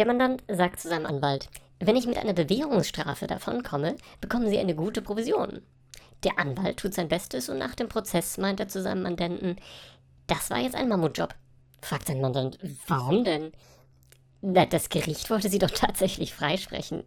Der Mandant sagt zu seinem Anwalt, wenn ich mit einer Bewährungsstrafe davonkomme, bekommen Sie eine gute Provision. Der Anwalt tut sein Bestes und nach dem Prozess meint er zu seinem Mandanten, das war jetzt ein Mammutjob. Fragt sein Mandant, warum denn? Na, das Gericht wollte sie doch tatsächlich freisprechen.